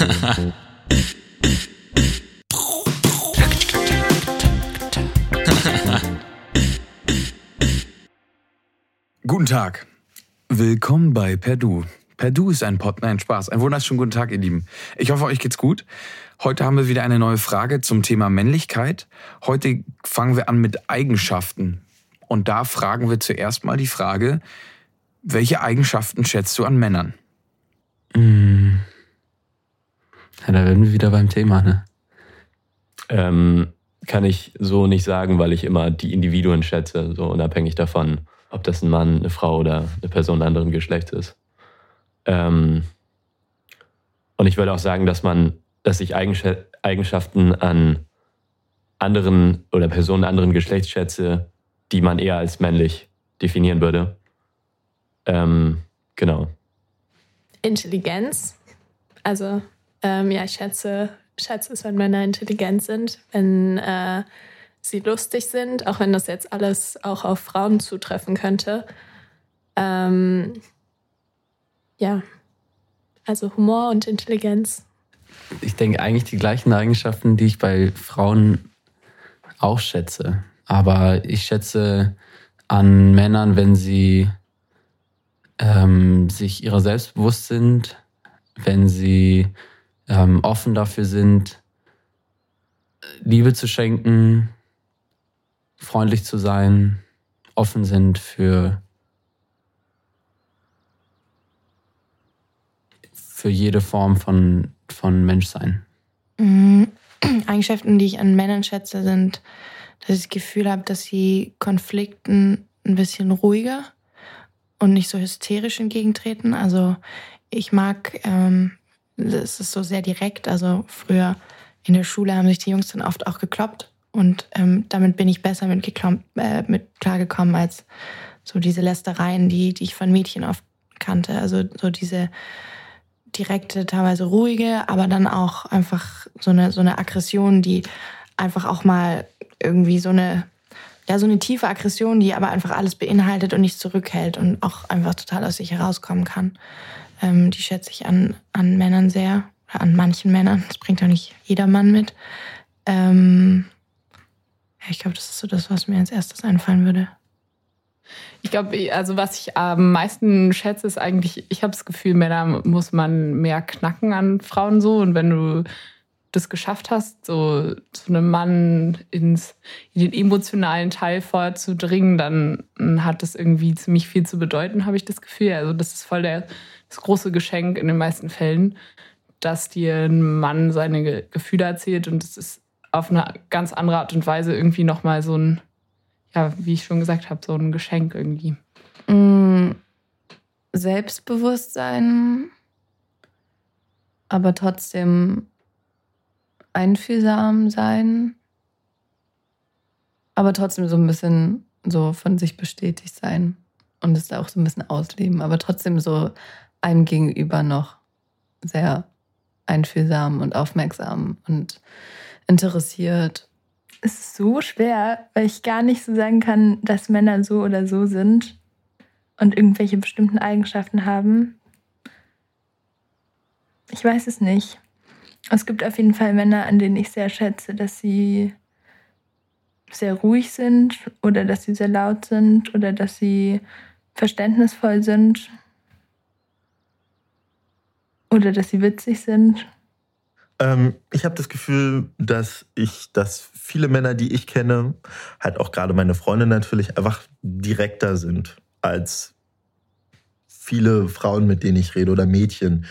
Guten Tag. Willkommen bei Perdu. Perdu ist ein Pod, nein, Spaß. Ein wunderschönen guten Tag, ihr Lieben. Ich hoffe, euch geht's gut. Heute haben wir wieder eine neue Frage zum Thema Männlichkeit. Heute fangen wir an mit Eigenschaften. Und da fragen wir zuerst mal die Frage, welche Eigenschaften schätzt du an Männern? Mm. Ja, da werden wir wieder beim Thema, ne? Ähm, kann ich so nicht sagen, weil ich immer die Individuen schätze, so unabhängig davon, ob das ein Mann, eine Frau oder eine Person anderen Geschlechts ist. Ähm, und ich würde auch sagen, dass man, dass ich Eigenschaften an anderen oder Personen anderen Geschlechts schätze, die man eher als männlich definieren würde. Ähm, genau. Intelligenz. Also ähm, ja, ich schätze, schätze es, wenn Männer intelligent sind, wenn äh, sie lustig sind, auch wenn das jetzt alles auch auf Frauen zutreffen könnte. Ähm, ja, also Humor und Intelligenz. Ich denke eigentlich die gleichen Eigenschaften, die ich bei Frauen auch schätze. Aber ich schätze an Männern, wenn sie ähm, sich ihrer selbst bewusst sind, wenn sie ähm, offen dafür sind, Liebe zu schenken, freundlich zu sein, offen sind für, für jede Form von, von Menschsein. Mhm. Eigenschaften, die ich an Männern schätze, sind, dass ich das Gefühl habe, dass sie Konflikten ein bisschen ruhiger und nicht so hysterisch entgegentreten. Also ich mag, ähm, es ist so sehr direkt. Also früher in der Schule haben sich die Jungs dann oft auch gekloppt und ähm, damit bin ich besser mit, äh, mit klargekommen als so diese Lästereien, die, die ich von Mädchen oft kannte. Also so diese direkte, teilweise ruhige, aber dann auch einfach so eine, so eine Aggression, die einfach auch mal irgendwie so eine, ja, so eine tiefe Aggression, die aber einfach alles beinhaltet und nicht zurückhält und auch einfach total aus sich herauskommen kann. Ähm, die schätze ich an, an Männern sehr, oder an manchen Männern. Das bringt auch nicht jeder Mann mit. Ähm, ja, ich glaube, das ist so das, was mir als erstes einfallen würde. Ich glaube, also was ich am meisten schätze, ist eigentlich, ich habe das Gefühl, Männer muss man mehr knacken an Frauen so. Und wenn du das geschafft hast, so zu einem Mann ins, in den emotionalen Teil vorzudringen, dann hat das irgendwie ziemlich viel zu bedeuten, habe ich das Gefühl. Also das ist voll der, das große Geschenk in den meisten Fällen, dass dir ein Mann seine Gefühle erzählt und es ist auf eine ganz andere Art und Weise irgendwie nochmal so ein, ja, wie ich schon gesagt habe, so ein Geschenk irgendwie. Mm, Selbstbewusstsein, aber trotzdem einfühlsam sein, aber trotzdem so ein bisschen so von sich bestätigt sein und es auch so ein bisschen ausleben, aber trotzdem so einem gegenüber noch sehr einfühlsam und aufmerksam und interessiert. Es ist so schwer, weil ich gar nicht so sagen kann, dass Männer so oder so sind und irgendwelche bestimmten Eigenschaften haben. Ich weiß es nicht. Es gibt auf jeden Fall Männer, an denen ich sehr schätze, dass sie sehr ruhig sind oder dass sie sehr laut sind oder dass sie verständnisvoll sind oder dass sie witzig sind. Ähm, ich habe das Gefühl, dass ich, dass viele Männer, die ich kenne, halt auch gerade meine Freunde natürlich, einfach direkter sind als viele Frauen, mit denen ich rede oder Mädchen.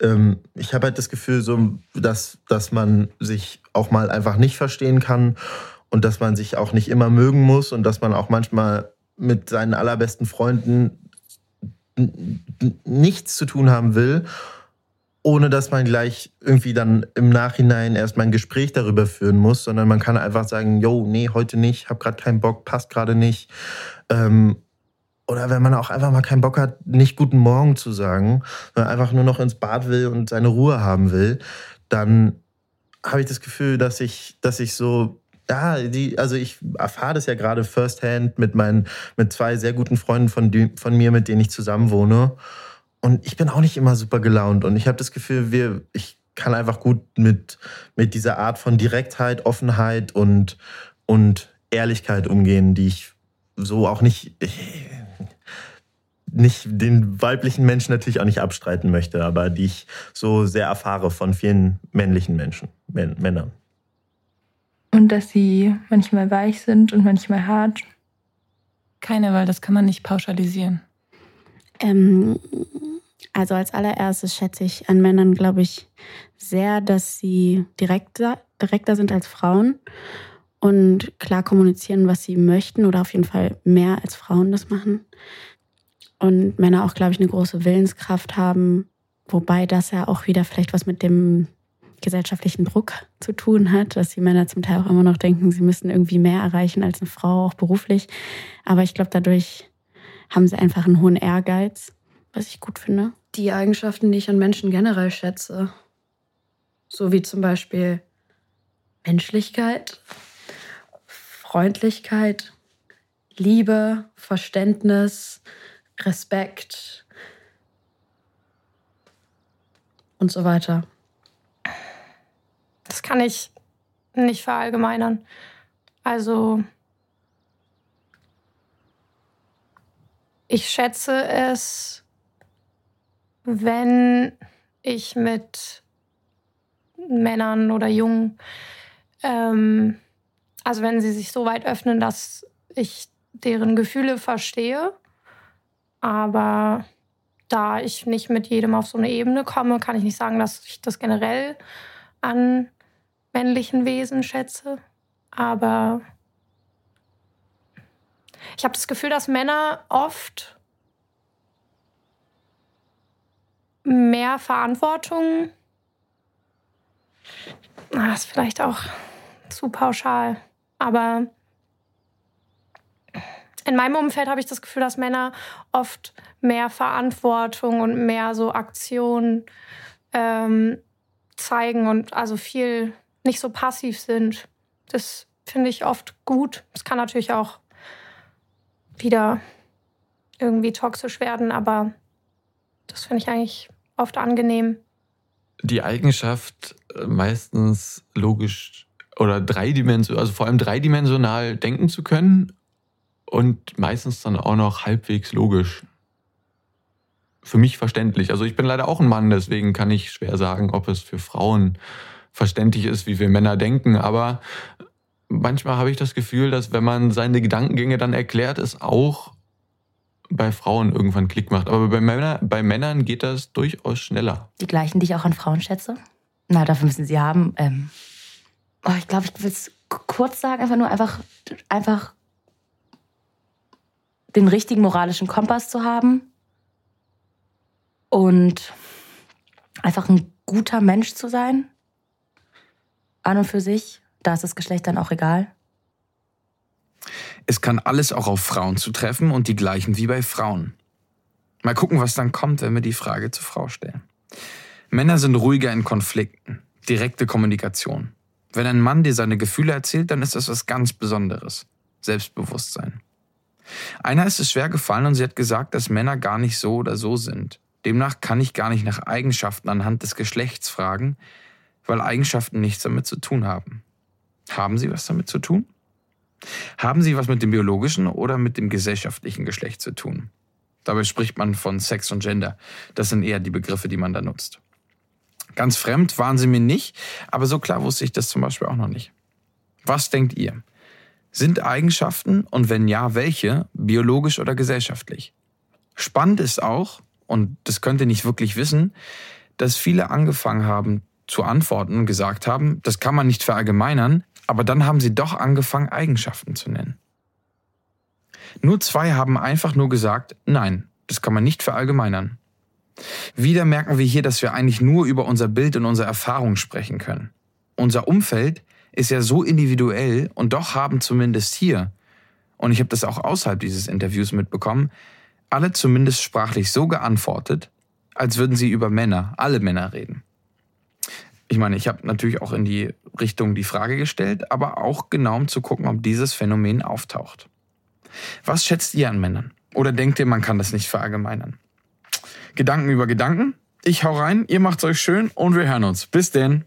Ähm, ich habe halt das Gefühl, so, dass, dass man sich auch mal einfach nicht verstehen kann und dass man sich auch nicht immer mögen muss und dass man auch manchmal mit seinen allerbesten Freunden nichts zu tun haben will ohne dass man gleich irgendwie dann im Nachhinein erstmal ein Gespräch darüber führen muss, sondern man kann einfach sagen, yo, nee, heute nicht, hab gerade keinen Bock, passt gerade nicht. Ähm, oder wenn man auch einfach mal keinen Bock hat, nicht guten Morgen zu sagen, sondern einfach nur noch ins Bad will und seine Ruhe haben will, dann habe ich das Gefühl, dass ich, dass ich so, ja, die, also ich erfahre das ja gerade firsthand mit meinen, mit zwei sehr guten Freunden von, von mir, mit denen ich zusammen wohne. Und ich bin auch nicht immer super gelaunt. Und ich habe das Gefühl, wir, ich kann einfach gut mit, mit dieser Art von Direktheit, Offenheit und, und Ehrlichkeit umgehen, die ich so auch nicht, nicht den weiblichen Menschen natürlich auch nicht abstreiten möchte, aber die ich so sehr erfahre von vielen männlichen Menschen, Männern. Und dass sie manchmal weich sind und manchmal hart. Keine, weil das kann man nicht pauschalisieren. Ähm, also als allererstes schätze ich an Männern, glaube ich, sehr, dass sie direkter, direkter sind als Frauen und klar kommunizieren, was sie möchten oder auf jeden Fall mehr als Frauen das machen. Und Männer auch, glaube ich, eine große Willenskraft haben, wobei das ja auch wieder vielleicht was mit dem gesellschaftlichen Druck zu tun hat, dass die Männer zum Teil auch immer noch denken, sie müssen irgendwie mehr erreichen als eine Frau, auch beruflich. Aber ich glaube, dadurch haben sie einfach einen hohen Ehrgeiz, was ich gut finde. Die Eigenschaften, die ich an Menschen generell schätze, so wie zum Beispiel Menschlichkeit, Freundlichkeit, Liebe, Verständnis, Respekt und so weiter. Das kann ich nicht verallgemeinern. Also ich schätze es, wenn ich mit Männern oder Jungen, ähm, also wenn sie sich so weit öffnen, dass ich deren Gefühle verstehe. Aber da ich nicht mit jedem auf so eine Ebene komme, kann ich nicht sagen, dass ich das generell an männlichen Wesen schätze. Aber ich habe das Gefühl, dass Männer oft mehr Verantwortung, das ist vielleicht auch zu pauschal, aber in meinem Umfeld habe ich das Gefühl, dass Männer oft mehr Verantwortung und mehr so Aktion ähm, zeigen und also viel nicht so passiv sind. Das finde ich oft gut. Es kann natürlich auch wieder irgendwie toxisch werden, aber das finde ich eigentlich oft angenehm. Die Eigenschaft, äh, meistens logisch oder dreidimensional, also vor allem dreidimensional denken zu können und meistens dann auch noch halbwegs logisch. Für mich verständlich. Also ich bin leider auch ein Mann, deswegen kann ich schwer sagen, ob es für Frauen verständlich ist, wie wir Männer denken. Aber manchmal habe ich das Gefühl, dass wenn man seine Gedankengänge dann erklärt, es auch bei Frauen irgendwann Klick macht. Aber bei, Männer, bei Männern geht das durchaus schneller. Die gleichen, die ich auch an Frauen schätze. Na, dafür müssen sie haben. Ähm, oh, ich glaube, ich will es kurz sagen, einfach nur einfach, einfach den richtigen moralischen Kompass zu haben und einfach ein guter Mensch zu sein an und für sich. Da ist das Geschlecht dann auch egal. Es kann alles auch auf Frauen zutreffen und die gleichen wie bei Frauen. Mal gucken, was dann kommt, wenn wir die Frage zur Frau stellen. Männer sind ruhiger in Konflikten. Direkte Kommunikation. Wenn ein Mann dir seine Gefühle erzählt, dann ist das was ganz Besonderes. Selbstbewusstsein. Einer ist es schwer gefallen und sie hat gesagt, dass Männer gar nicht so oder so sind. Demnach kann ich gar nicht nach Eigenschaften anhand des Geschlechts fragen, weil Eigenschaften nichts damit zu tun haben. Haben sie was damit zu tun? Haben sie was mit dem biologischen oder mit dem gesellschaftlichen Geschlecht zu tun? Dabei spricht man von Sex und Gender. Das sind eher die Begriffe, die man da nutzt. Ganz fremd waren sie mir nicht, aber so klar wusste ich das zum Beispiel auch noch nicht. Was denkt ihr? Sind Eigenschaften und wenn ja, welche, biologisch oder gesellschaftlich? Spannend ist auch, und das könnt ihr nicht wirklich wissen, dass viele angefangen haben zu antworten und gesagt haben, das kann man nicht verallgemeinern, aber dann haben sie doch angefangen, Eigenschaften zu nennen. Nur zwei haben einfach nur gesagt, nein, das kann man nicht verallgemeinern. Wieder merken wir hier, dass wir eigentlich nur über unser Bild und unsere Erfahrung sprechen können. Unser Umfeld ist ja so individuell und doch haben zumindest hier, und ich habe das auch außerhalb dieses Interviews mitbekommen, alle zumindest sprachlich so geantwortet, als würden sie über Männer, alle Männer reden. Ich meine, ich habe natürlich auch in die Richtung die Frage gestellt, aber auch genau um zu gucken, ob dieses Phänomen auftaucht. Was schätzt ihr an Männern? Oder denkt ihr, man kann das nicht verallgemeinern? Gedanken über Gedanken? Ich hau rein, ihr macht's euch schön und wir hören uns. Bis denn.